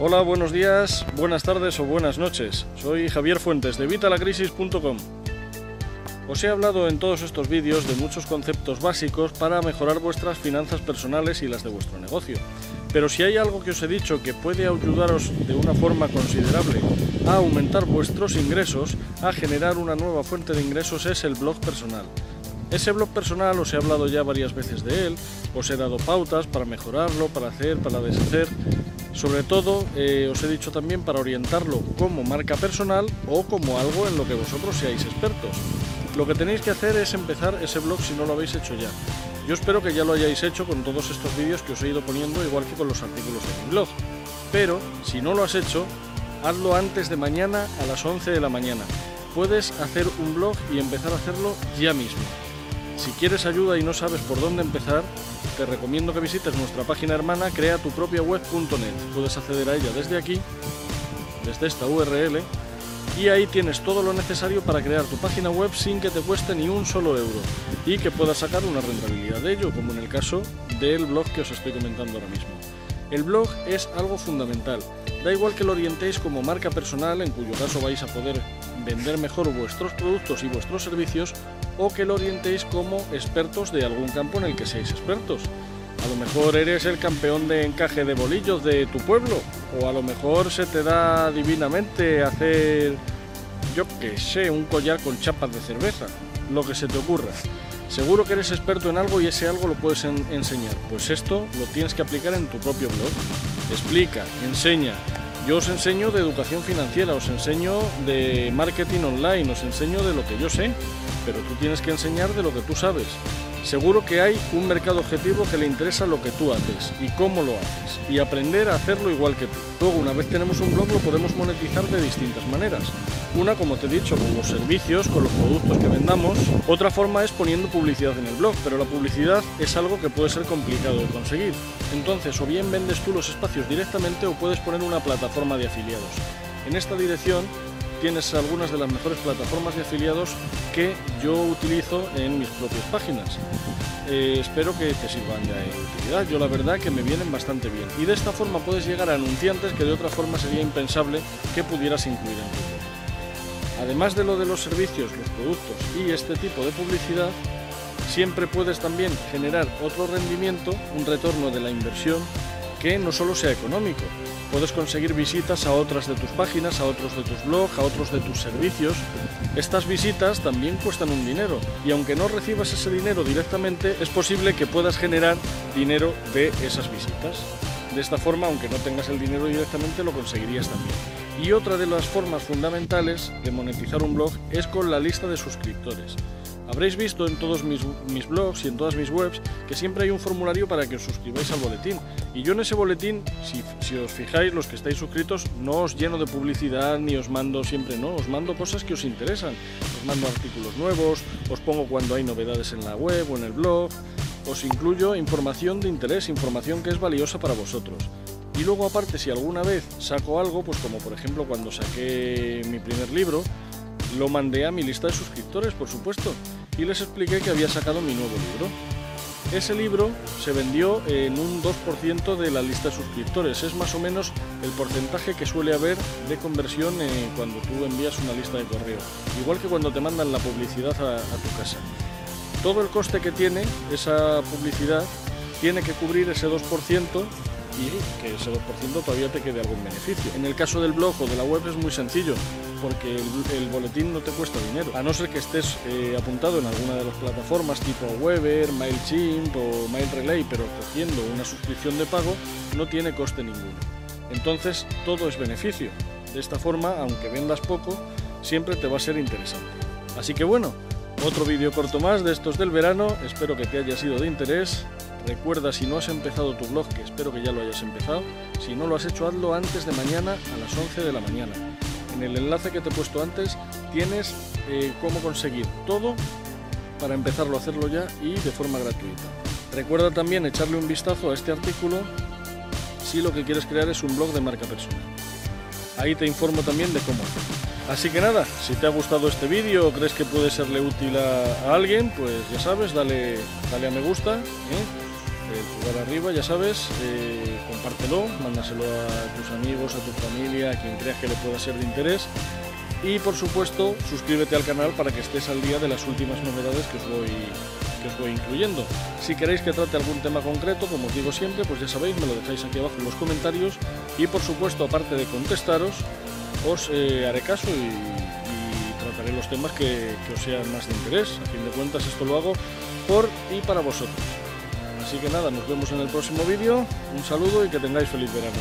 Hola, buenos días, buenas tardes o buenas noches. Soy Javier Fuentes de Vitalacrisis.com. Os he hablado en todos estos vídeos de muchos conceptos básicos para mejorar vuestras finanzas personales y las de vuestro negocio. Pero si hay algo que os he dicho que puede ayudaros de una forma considerable a aumentar vuestros ingresos, a generar una nueva fuente de ingresos, es el blog personal. Ese blog personal os he hablado ya varias veces de él, os he dado pautas para mejorarlo, para hacer, para deshacer. Sobre todo, eh, os he dicho también para orientarlo como marca personal o como algo en lo que vosotros seáis expertos. Lo que tenéis que hacer es empezar ese blog si no lo habéis hecho ya. Yo espero que ya lo hayáis hecho con todos estos vídeos que os he ido poniendo, igual que con los artículos de mi blog. Pero, si no lo has hecho, hazlo antes de mañana a las 11 de la mañana. Puedes hacer un blog y empezar a hacerlo ya mismo. Si quieres ayuda y no sabes por dónde empezar, te recomiendo que visites nuestra página hermana creatupropiaweb.net. Puedes acceder a ella desde aquí, desde esta URL, y ahí tienes todo lo necesario para crear tu página web sin que te cueste ni un solo euro y que puedas sacar una rentabilidad de ello, como en el caso del blog que os estoy comentando ahora mismo. El blog es algo fundamental. Da igual que lo orientéis como marca personal, en cuyo caso vais a poder vender mejor vuestros productos y vuestros servicios, o que lo orientéis como expertos de algún campo en el que seáis expertos. A lo mejor eres el campeón de encaje de bolillos de tu pueblo, o a lo mejor se te da divinamente hacer, yo que sé, un collar con chapas de cerveza, lo que se te ocurra. Seguro que eres experto en algo y ese algo lo puedes enseñar. Pues esto lo tienes que aplicar en tu propio blog. Explica, enseña. Yo os enseño de educación financiera, os enseño de marketing online, os enseño de lo que yo sé, pero tú tienes que enseñar de lo que tú sabes. Seguro que hay un mercado objetivo que le interesa lo que tú haces y cómo lo haces y aprender a hacerlo igual que tú. Luego, una vez tenemos un blog, lo podemos monetizar de distintas maneras. Una, como te he dicho, con los servicios, con los productos que vendamos. Otra forma es poniendo publicidad en el blog, pero la publicidad es algo que puede ser complicado de conseguir. Entonces, o bien vendes tú los espacios directamente o puedes poner una plataforma de afiliados. En esta dirección tienes algunas de las mejores plataformas de afiliados que yo utilizo en mis propias páginas. Eh, espero que te sirvan de utilidad. Yo la verdad que me vienen bastante bien. Y de esta forma puedes llegar a anunciantes que de otra forma sería impensable que pudieras incluir en blog. Además de lo de los servicios, los productos y este tipo de publicidad, siempre puedes también generar otro rendimiento, un retorno de la inversión que no solo sea económico, puedes conseguir visitas a otras de tus páginas, a otros de tus blogs, a otros de tus servicios. Estas visitas también cuestan un dinero y aunque no recibas ese dinero directamente, es posible que puedas generar dinero de esas visitas. De esta forma, aunque no tengas el dinero directamente, lo conseguirías también. Y otra de las formas fundamentales de monetizar un blog es con la lista de suscriptores. Habréis visto en todos mis, blogs y en todas mis webs que siempre hay un formulario para que os suscribáis al boletín. Y yo en ese boletín, si, os fijáis, los que estáis suscritos, no os lleno de publicidad ni os mando siempre, no, os mando cosas que os interesan. Os mando artículos nuevos, os pongo cuando hay novedades en la web o en el blog, os incluyo información de interés, información que es valiosa para vosotros. Y luego aparte, si alguna vez saco algo, pues como por ejemplo cuando saqué mi primer libro, lo mandé a mi lista de suscriptores, por supuesto, y les expliqué que había sacado mi nuevo libro. Ese libro se vendió en un 2% de la lista de suscriptores. Es más o menos el porcentaje que suele haber de conversión eh, cuando tú envías una lista de correo. Igual que cuando te mandan la publicidad a, a tu casa. Todo el coste que tiene esa publicidad tiene que cubrir ese 2% y que ese 2% todavía te quede algún beneficio. En el caso del blog o de la web es muy sencillo porque el, boletín no te cuesta dinero, a no ser que estés eh, apuntado en alguna de las plataformas tipo Weber, MailChimp o MailRelay, pero cogiendo una suscripción de pago no tiene coste ninguno. Entonces todo es beneficio. De esta forma, aunque vendas poco, siempre te va a ser interesante. Así que bueno, otro vídeo corto más de estos del verano, espero que te haya sido de interés. Recuerda si no has empezado tu blog, que espero que ya lo hayas empezado, si no lo has hecho hazlo antes de mañana a las 11 de la mañana en el enlace que te he puesto antes tienes eh, cómo conseguir todo para empezarlo a hacerlo ya y de forma gratuita. Recuerda también echarle un vistazo a este artículo si lo que quieres crear es un blog de marca personal. Ahí te informo también de cómo hacerlo. Así que nada, si te ha gustado este vídeo o crees que puede serle útil a, alguien, pues ya sabes, dale, dale a me gusta, ¿eh? El pulgar arriba, ya sabes, eh, compártelo, mándaselo a tus amigos, a tu familia, a quien creas que le pueda ser de interés. Y por supuesto, suscríbete al canal para que estés al día de las últimas novedades que os voy, que os voy incluyendo. Si queréis que trate algún tema concreto, como os digo siempre, pues ya sabéis, me lo dejáis aquí abajo en los comentarios. Y por supuesto, aparte de contestaros, os eh, haré caso y, trataré los temas que os sean más de interés. A fin de cuentas, esto lo hago por y para vosotros. Así que nada, nos vemos en el próximo vídeo. Un saludo y que tengáis feliz verano.